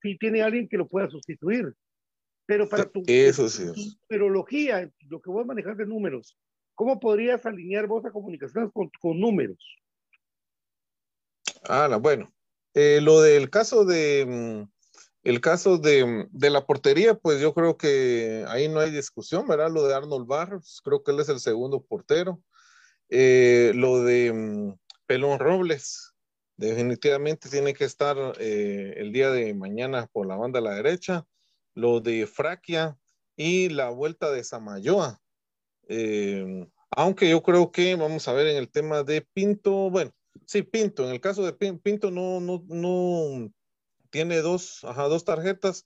sí tiene alguien que lo pueda sustituir. Pero para tu, Eso sí. numerología, lo que vos manejar de números, ¿cómo podrías alinear vos a comunicaciones con, números? Ah, bueno. Eh, lo del caso de mm, el caso de, de, la portería, pues yo creo que ahí no hay discusión, ¿verdad? Lo de Arnold Barros, creo que él es el segundo portero. Eh, lo de mm, Pelón Robles, definitivamente tiene que estar eh, el día de mañana por la banda a la derecha. Lo de Fraquia y la vuelta de Samayoa. Eh, aunque yo creo que, vamos a ver, en el tema de Pinto, bueno, sí, Pinto, en el caso de Pinto no, no, no tiene dos, ajá, dos tarjetas,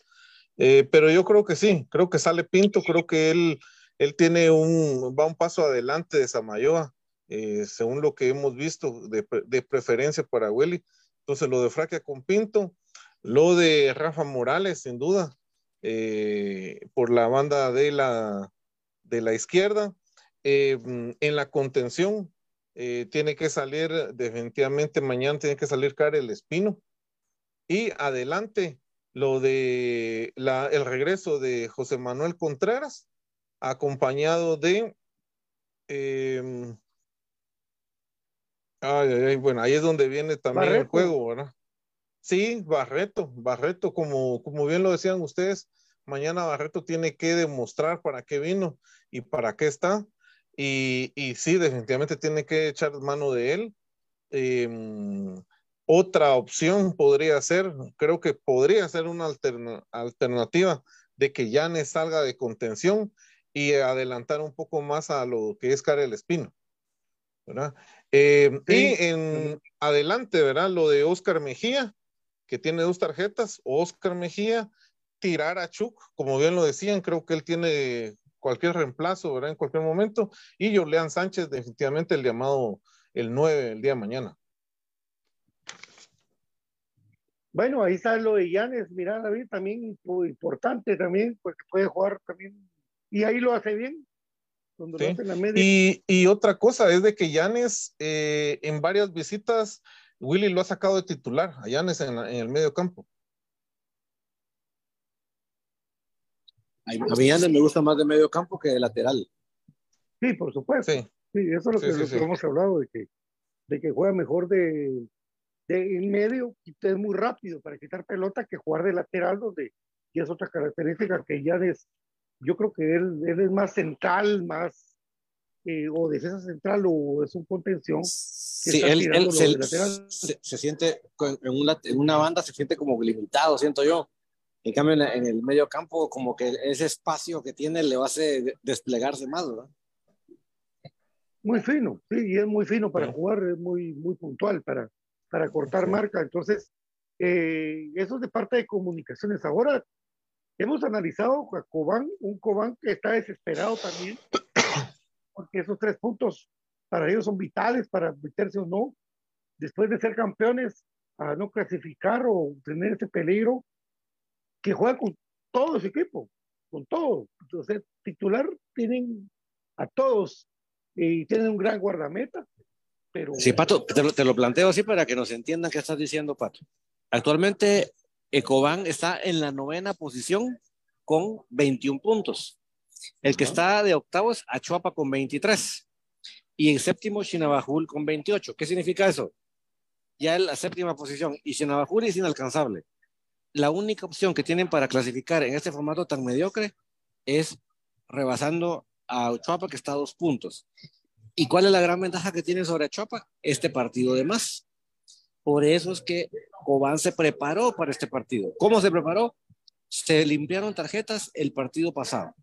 eh, pero yo creo que sí, creo que sale Pinto, creo que él, él tiene un, va un paso adelante de Samayoa, eh, según lo que hemos visto de, de, preferencia para Willy. Entonces, lo de Fraquia con Pinto, lo de Rafa Morales, sin duda, por la banda de la, de la izquierda. en la contención, tiene que salir definitivamente mañana, tiene que salir Karel Espino. Y adelante, lo de la, el regreso de José Manuel Contreras, acompañado de... Eh, ay, ay, bueno, ahí es donde viene también el juego, ¿verdad? Sí, Barreto, Barreto, como, como bien lo decían ustedes, mañana Barreto tiene que demostrar para qué vino y para qué está. Y, y sí, definitivamente tiene que echar mano de él. Eh, otra opción podría ser, creo que podría ser una alternativa de que Yanes salga de contención y adelantar un poco más a lo que es Karel Espino. ¿verdad? Eh, y en adelante, ¿verdad? Lo de Oscar Mejía, que tiene dos tarjetas, Oscar Mejía, tirar a Chuck, como bien lo decían, creo que él tiene cualquier reemplazo, ¿verdad? En cualquier momento, y Julián Sánchez, definitivamente el llamado el 9 el día de mañana. Bueno, ahí está lo de Yanes, mira David, también importante también, porque puede jugar también, y ahí lo hace bien. Y, y, otra cosa es de que Yanes eh, en varias visitas, Willy lo ha sacado de titular, a Yanes en, el medio campo. A mí Yanes me gusta más de medio campo que de lateral. Sí, por supuesto. Sí, eso es lo que, hemos hablado, de que, de que juega mejor de, de en medio es muy rápido para quitar pelota que jugar de lateral donde y es otra característica que ya es yo creo que él, él es más central más eh, o defensa central o es un contención sí él, él se, se, siente en una, en una, banda se siente como limitado siento yo en cambio en, el medio campo como que ese espacio que tiene le va a hacer desplegarse más ¿verdad? muy fino sí y es muy fino para jugar es muy muy puntual para para cortar marca. Entonces, eh, eso es de parte de comunicaciones. Ahora, hemos analizado a Cobán, un Cobán que está desesperado también, porque esos tres puntos para ellos son vitales para meterse o no, después de ser campeones, a no clasificar o tener ese peligro, que juega con todo su equipo, con todo. Entonces, titular tienen a todos y tienen un gran guardameta Sí, Pato, te lo, planteo así para que nos entiendan qué estás diciendo, Pato. Actualmente, Ecoban está en la novena posición con 21 puntos. El que está de octavo es Achuapa con 23. Y en séptimo, Chinabajul con 28. ¿Qué significa eso? Ya en la séptima posición. Y Chinabajul es inalcanzable. La única opción que tienen para clasificar en este formato tan mediocre es rebasando a Achuapa, que está a dos puntos. ¿Y cuál es la gran ventaja que tiene sobre Chopa? Este partido de más. Por eso es que Cobán se preparó para este partido. ¿Cómo se preparó? Se limpiaron tarjetas el partido pasado.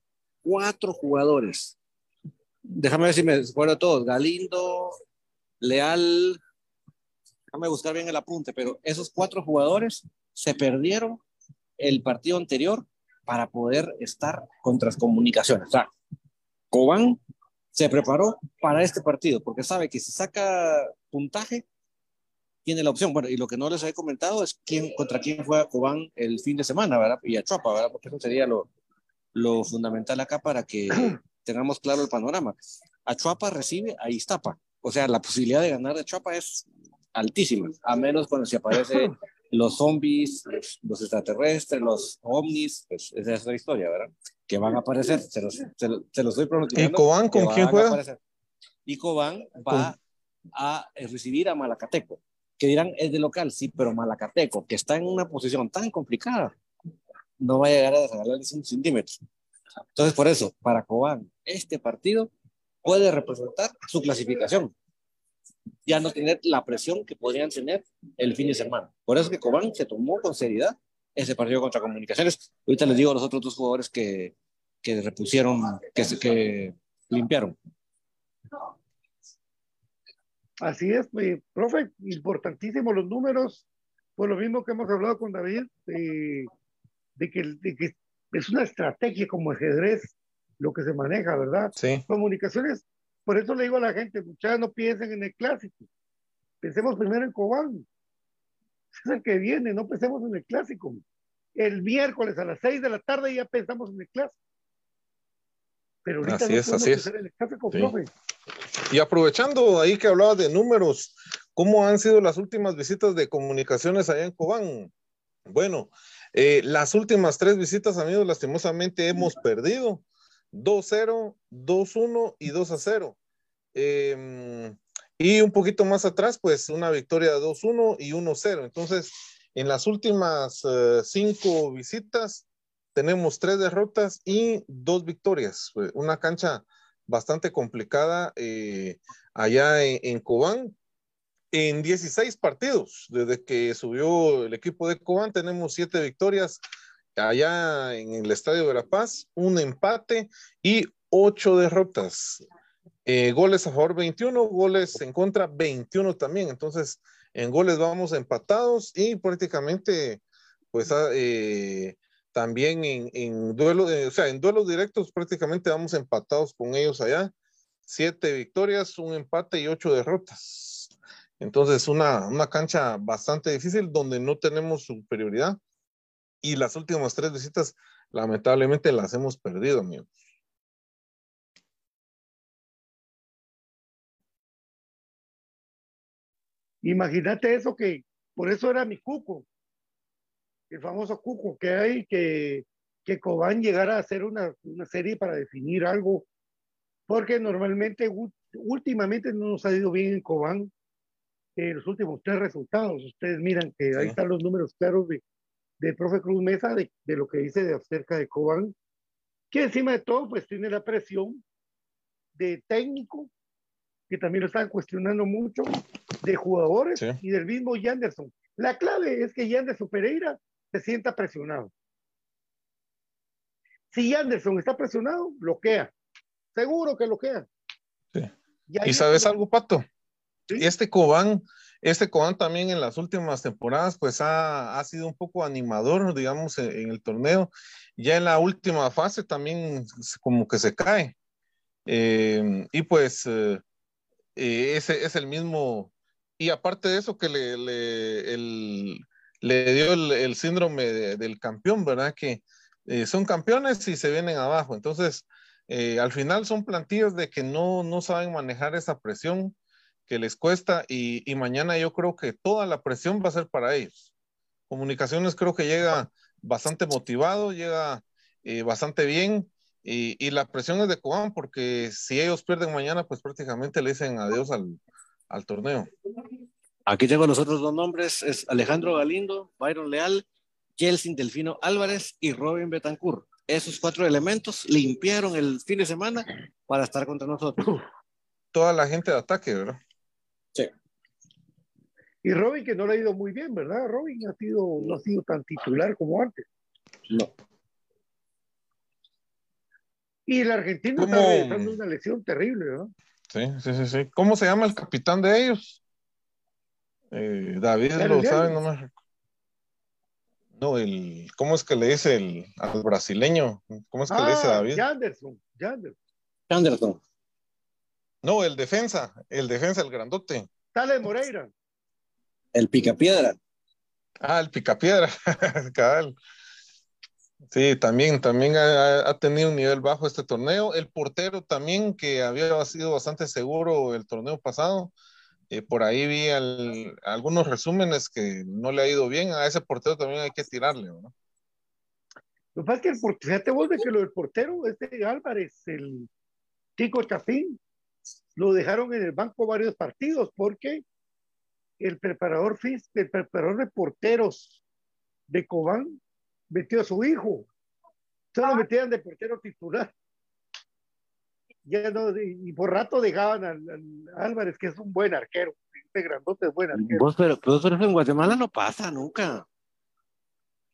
Cuatro jugadores. Déjame ver si me acuerdo todos. Galindo, Leal. Déjame buscar bien el apunte, pero esos cuatro jugadores se perdieron el partido anterior para poder estar contra las comunicaciones. O sea, Cobán se preparó para este partido, porque sabe que si saca puntaje, tiene la opción. Bueno, y lo que no les he comentado es quién, contra quién fue a Cobán el fin de semana, ¿verdad? Y a Chuapa, ¿verdad? Porque eso sería lo, lo fundamental acá para que tengamos claro el panorama. A Chuapa recibe a Iztapa. O sea, la posibilidad de ganar de Chuapa es altísima, a menos cuando se aparece los zombies, los, extraterrestres, los ovnis, pues esa es la historia, ¿verdad? Que van a aparecer, se los, se los, estoy pronosticando. ¿Y Cobán con quién juega? Y Cobán va a recibir a Malacateco, que dirán es de local, sí, pero Malacateco, que está en una posición tan complicada, no va a llegar a desagalarles un centímetro. Entonces, por eso, para Cobán, este partido puede representar su clasificación. Ya no tener la presión que podrían tener el fin de semana. Por eso que Cobán se tomó con seriedad ese partido contra Comunicaciones. Ahorita les digo a los otros dos jugadores que, que repusieron, que, que limpiaron. Así es, pues, profe, importantísimo los números, por lo mismo que hemos hablado con David, de, que, de que es una estrategia como ajedrez lo que se maneja, ¿verdad? Sí. Comunicaciones, por eso le digo a la gente, muchachos, no piensen en el clásico, pensemos primero en Cobán, es el que viene, no pensemos en el clásico. El miércoles a las seis de la tarde ya pensamos en el clásico. Pero ahorita así no es, así es. En el clásico, profe. Y aprovechando ahí que hablabas de números, ¿cómo han sido las últimas visitas de comunicaciones allá en Cobán? Bueno, eh, las últimas tres visitas, amigos, lastimosamente hemos perdido. 2-0, 2-1 y 2-0. Em, y un poquito más atrás, pues una victoria de 2-1 y 1-0. Entonces, en las últimas eh, cinco visitas, tenemos tres derrotas y dos victorias. Una cancha bastante complicada eh, allá en, Cobán. En 16 partidos, desde que subió el equipo de Cobán, tenemos siete victorias allá en el Estadio de La Paz, un empate y ocho derrotas. Eh, goles a favor 21, goles en contra 21 también. Entonces, en goles vamos empatados y prácticamente, pues, ah, eh, también en, duelo, eh, o sea, en duelos directos prácticamente vamos empatados con ellos allá. Siete victorias, un empate y ocho derrotas. Entonces, una, una cancha bastante difícil donde no tenemos superioridad. Y las últimas tres visitas, lamentablemente, las hemos perdido, amigos. Imagínate eso que, por eso era mi cuco el famoso cuco que hay, que, que Cobán llegara a hacer una, una serie para definir algo, porque normalmente, últimamente no nos ha ido bien en Cobán los últimos tres resultados. Ustedes miran que ahí están los números claros de, de profe Cruz Mesa, de, de lo que dice de acerca de Cobán, que encima de todo, pues tiene la presión de técnico, que también lo están cuestionando mucho, de jugadores y del mismo Yanderson. La clave es que Yanderson Pereira se sienta presionado. Si Anderson está presionado, bloquea. Seguro que bloquea. Sí. Y, sabes algo, Pato? Este Cobán, este Cobán también en las últimas temporadas, pues ha, ha sido un poco animador, digamos, en, el torneo. Ya en la última fase también como que se cae. Eh, y pues eh, eh, ese es el mismo. Y aparte de eso, que le, le le dio el, síndrome del campeón, ¿verdad? Que eh, son campeones y se vienen abajo. Entonces, al final son plantillas de que no, no saben manejar esa presión que les cuesta y, mañana yo creo que toda la presión va a ser para ellos. Comunicaciones creo que llega bastante motivado, llega eh, bastante bien y, la presión es de Cobán porque si ellos pierden mañana, pues prácticamente le dicen adiós al, al torneo. Aquí tengo los otros dos nombres, es Alejandro Galindo, Byron Leal, Jelsin Delfino Álvarez y Robin Betancourt. Esos cuatro elementos limpiaron el fin de semana para estar contra nosotros. Toda la gente de ataque, ¿verdad? Y Robin que no le ha ido muy bien, ¿verdad? Robin ha sido, no ha sido tan titular como antes. No. Y el argentino está está una lesión terrible, ¿verdad? Sí, sí, sí, sí. ¿Cómo se llama el capitán de ellos? Eh, David lo sabe, no me No, el, ¿cómo es que le dice el, al brasileño? ¿Cómo es que le dice ah, David? Janderson, Janderson. No, el defensa, el defensa, el grandote. Tale Moreira. El picapiedra. Ah, el picapiedra, cabal. Sí, también, también ha, ha, tenido un nivel bajo este torneo. El portero también, que había sido bastante seguro el torneo pasado, eh, por ahí vi algunos resúmenes que no le ha ido bien. A ese portero también hay que tirarle, ¿no? Lo que pasa es que el portero, fíjate vos de que lo del portero, este Álvarez, el chico Chapín, lo dejaron en el banco varios partidos porque el preparador el preparador de porteros de Cobán metió a su hijo. Solo ah. metían de portero titular. Ya no, y por rato dejaban al, Álvarez, que es un buen arquero. Este grandote es buen arquero. Vos, pero, eso en Guatemala no pasa nunca.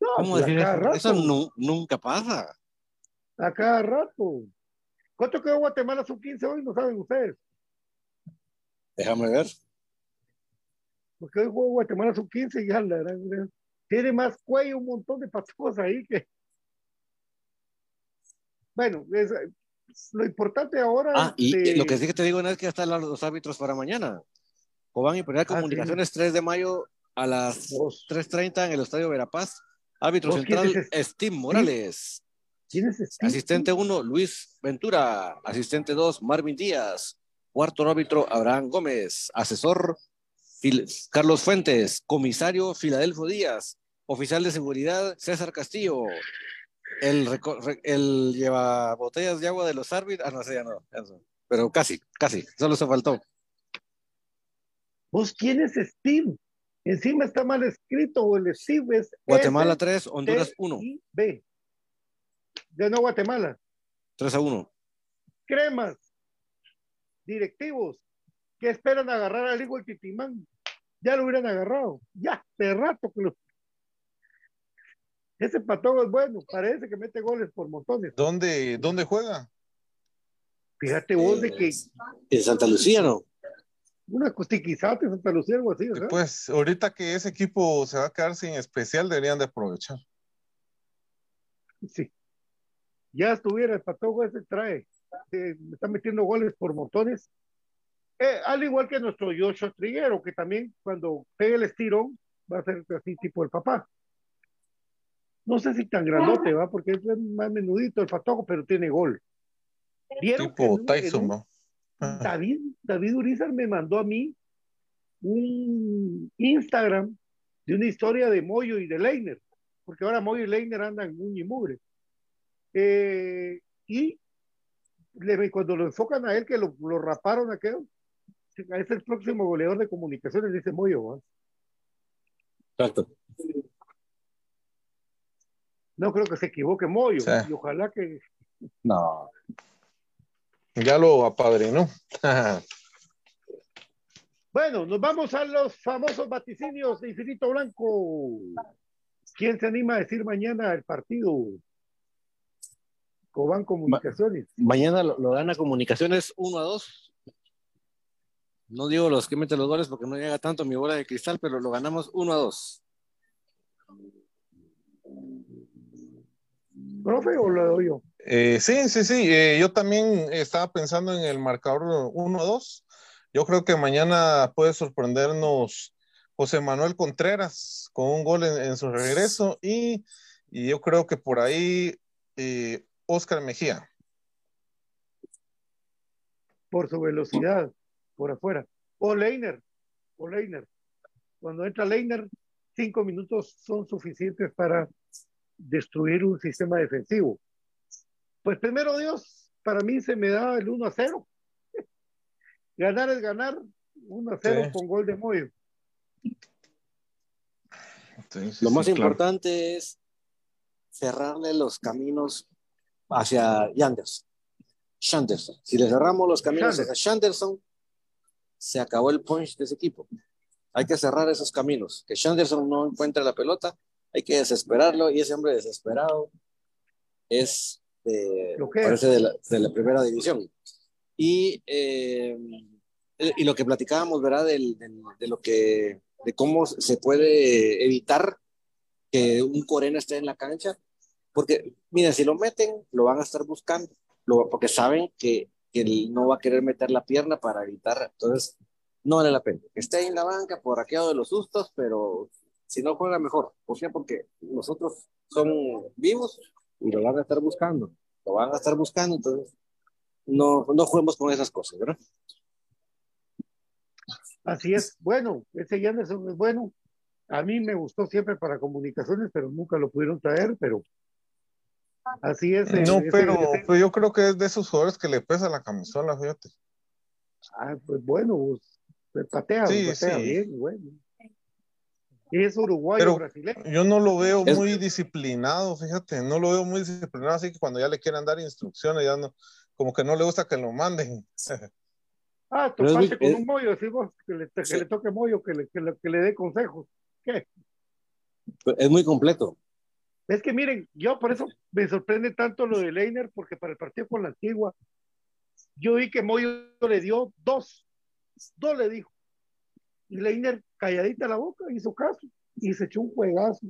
No, ¿Cómo pues decir eso? Eso nunca pasa. A cada rato. ¿Cuánto quedó Guatemala sub 15 hoy? No saben ustedes. Déjame ver. Porque hoy juego Guatemala sub 15 y ya la, tiene más cuello, un montón de patos ahí que. Bueno, lo importante ahora. Ah, y lo que sí que te digo es que ya están los árbitros para mañana. Cobán y Primera ah, Comunicaciones, 3 de mayo a las 3.30 en el Estadio Verapaz. Árbitro central, Steve Morales. ¿Quién es Asistente 1, Luis Ventura. Asistente 2, Marvin Díaz. Cuarto árbitro, Abraham Gómez. Asesor, Carlos Fuentes. Comisario, Filadelfo Díaz. Oficial de seguridad, César Castillo. El, el lleva botellas de agua de los árbitros. Ah, no sé, ya no. Pero casi, casi. Solo se faltó. ¿Vos quién es Steve? Encima está mal escrito, o el Steve es. Guatemala 3, Honduras 1. B. De no Guatemala. 3 a 1. Cremas. Directivos. Que esperan agarrar al hijo del Titimán. Ya lo hubieran agarrado. Ya, de rato que lo. Ese patón es bueno. Parece que mete goles por montones. ¿Dónde, dónde juega? Fíjate vos de que. En Santa Lucía, ¿no? una costiquizate en Santa Lucía, algo así. ¿verdad? Pues ahorita que ese equipo se va a quedar sin especial, deberían de aprovechar. Sí. Ya estuviera el patojo ese trae. me está metiendo goles por montones. Eh, al igual que nuestro Joshua Triguero, que también cuando pegue el estirón va a ser así tipo el papá. No sé si tan grandote, va, porque es más menudito el patojo, pero tiene gol. Tipo Tyson, ¿no? David, David Urizar me mandó a mí un Instagram de una historia de Moyo y de Leiner, porque ahora Moyo y Leiner andan muy y mugre. Eh, y le, cuando lo enfocan a él, que lo, lo raparon a aquel, es el próximo goleador de comunicaciones, dice Moyo. Exacto. No creo que se equivoque Moyo, y ojalá que. No. Ya lo apadrinó. bueno, nos vamos a los famosos vaticinios de Infinito Blanco. ¿Quién se anima a decir mañana el partido? Cobán Comunicaciones. mañana lo, lo, gana Comunicaciones 1 a 2. No digo los que meten los goles porque no llega tanto mi bola de cristal, pero lo ganamos 1 a 2. ¿Profe o lo doy yo? Eh, sí, sí, sí. Eh, yo también estaba pensando en el marcador 1-2. Yo creo que mañana puede sorprendernos José Manuel Contreras con un gol en, su regreso y, yo creo que por ahí eh, Oscar Mejía. Por su velocidad, por afuera. O Leiner, o Leiner. Cuando entra Leiner, cinco minutos son suficientes para destruir un sistema defensivo. Pues primero Dios, para mí se me da el 1 a 0. ganar es ganar, 1 a 0 con gol de Moyo. Lo más importante es cerrarle los caminos hacia Yanderson. Shanderson. Si le cerramos los caminos hacia Shanderson, se acabó el punch de ese equipo. Hay que cerrar esos caminos. Que Shanderson no encuentre la pelota, hay que desesperarlo y ese hombre desesperado es de, ¿Lo parece de, la, de, la, primera división. Y, eh, y lo que platicábamos, ¿verdad? de, de lo que, de cómo se puede evitar que un corena esté en la cancha, porque, miren, si lo meten, lo van a estar buscando, lo, porque saben que, que él no va a querer meter la pierna para evitar, entonces no vale la pena. Que esté en la banca por aquello de los sustos, pero si no juega mejor. ¿Por qué? Porque nosotros somos vivos y lo van a estar buscando. Lo van a estar buscando, entonces no, no juguemos con esas cosas, ¿verdad? Así es. Bueno, ese Yanderson es bueno. A mí me gustó siempre para comunicaciones, pero nunca lo pudieron traer, pero así es. No, pero, yo creo que es de esos jugadores que le pesa la camisola, fíjate. Ah, pues bueno, pues, patea, sí, patea sí. bien, bueno. Es uruguayo brasileño. Yo no lo veo muy disciplinado, fíjate, no lo veo muy disciplinado, así que cuando ya le quieren dar instrucciones, ya no, como que no le gusta que lo manden. Ah, tú con un mollo, decimos que le, que le toque mollo, que le, que le, que le dé consejos. ¿Qué? Es muy completo. Es que miren, yo por eso me sorprende tanto lo de Leiner, porque para el partido con la antigua, yo vi que Moyo le dio dos, dos le dijo. Y Leiner calladita la boca, hizo caso y se echó un juegazo.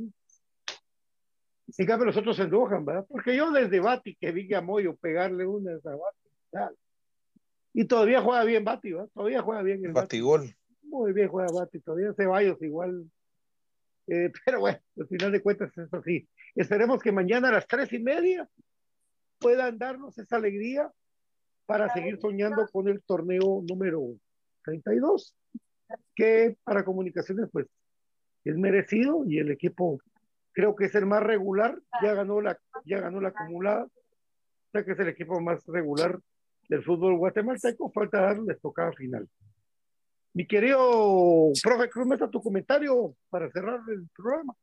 En cambio, los otros se enojan, ¿verdad? Porque yo desde Bati que vi a Moyo pegarle una a Bati, y todavía juega bien Bati, ¿verdad? Todavía juega bien el Batigol. Muy bien juega Bati, todavía Ceballos igual. Eh, pero bueno, al final de cuentas es así. Esperemos que mañana a las tres y media puedan darnos esa alegría para seguir soñando con el torneo número 32 que para comunicaciones pues es merecido y el equipo creo que es el más regular, ya ganó la, ya ganó la acumulada, o sea que es el equipo más regular del fútbol guatemalteco, falta darle tocada final. Mi querido profe Cruz, tu comentario para cerrar el programa.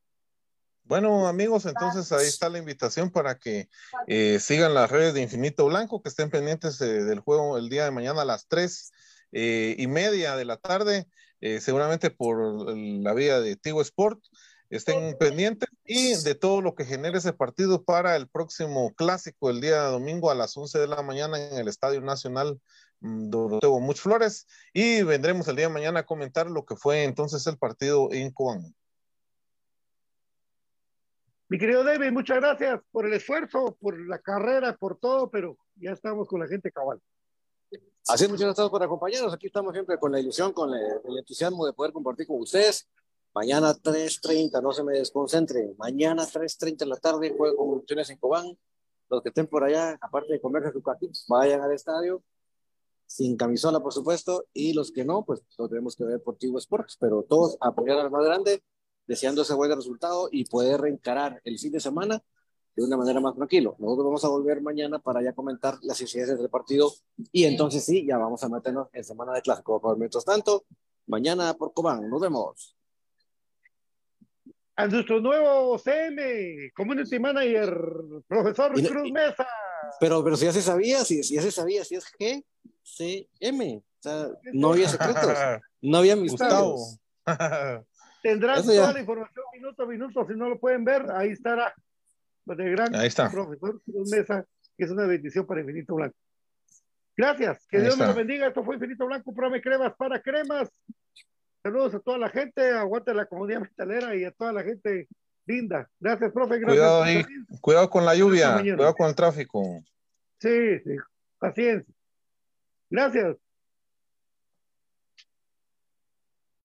Bueno, amigos, entonces ahí está la invitación para que eh, sigan las redes de Infinito Blanco, que estén pendientes eh, del juego el día de mañana a las tres eh, y media de la tarde, seguramente por la vía de Tigo Sport. Estén pendientes y de todo lo que genere ese partido para el próximo clásico el día domingo a las 11 de la mañana en el Estadio Nacional mm, Doroteo Much Flores y vendremos el día de mañana a comentar lo que fue entonces el partido en Cobán. Mi querido David, muchas gracias por el esfuerzo, por la carrera, por todo, pero ya estamos con la gente cabal. Así muchas gracias por acompañarnos. Aquí estamos siempre con la ilusión, con el, entusiasmo de poder compartir con ustedes. Mañana 3.30, no se me desconcentre. Mañana 3.30 de la tarde, juego con Comunicaciones en Cobán. Los que estén por allá, aparte de comer aquí, vayan al estadio. Sin camisola, por supuesto. Y los que no, pues lo tenemos que ver por Tigo Sports. Pero todos apoyar al más grande, deseando ese buen resultado y poder reencarar el fin de semana de una manera más tranquilo. Nosotros vamos a volver mañana para ya comentar las incidencias del partido y entonces sí, ya vamos a meternos en semana de clásico. Mientras tanto, mañana por Cobán. Nos vemos. A nuestro nuevo CM, Community Manager, profesor Cruz Mesa. Pero, pero si ya se sabía, si, si ya se sabía, si es G, C, M. O sea, no había secretos, no había misterios. Tendrán toda la información minuto a minuto, si no lo pueden ver, ahí estará de gran profesor Mesa, que es una bendición para Infinito Blanco. Gracias, que Dios me lo bendiga. Esto fue Infinito Blanco, Prome Cremas para Cremas. Saludos a toda la gente, aguante la comunidad metalera y a toda la gente linda. Gracias, profe. cuidado, ahí, cuidado con la lluvia, cuidado con el tráfico. Sí, sí, paciencia. Gracias.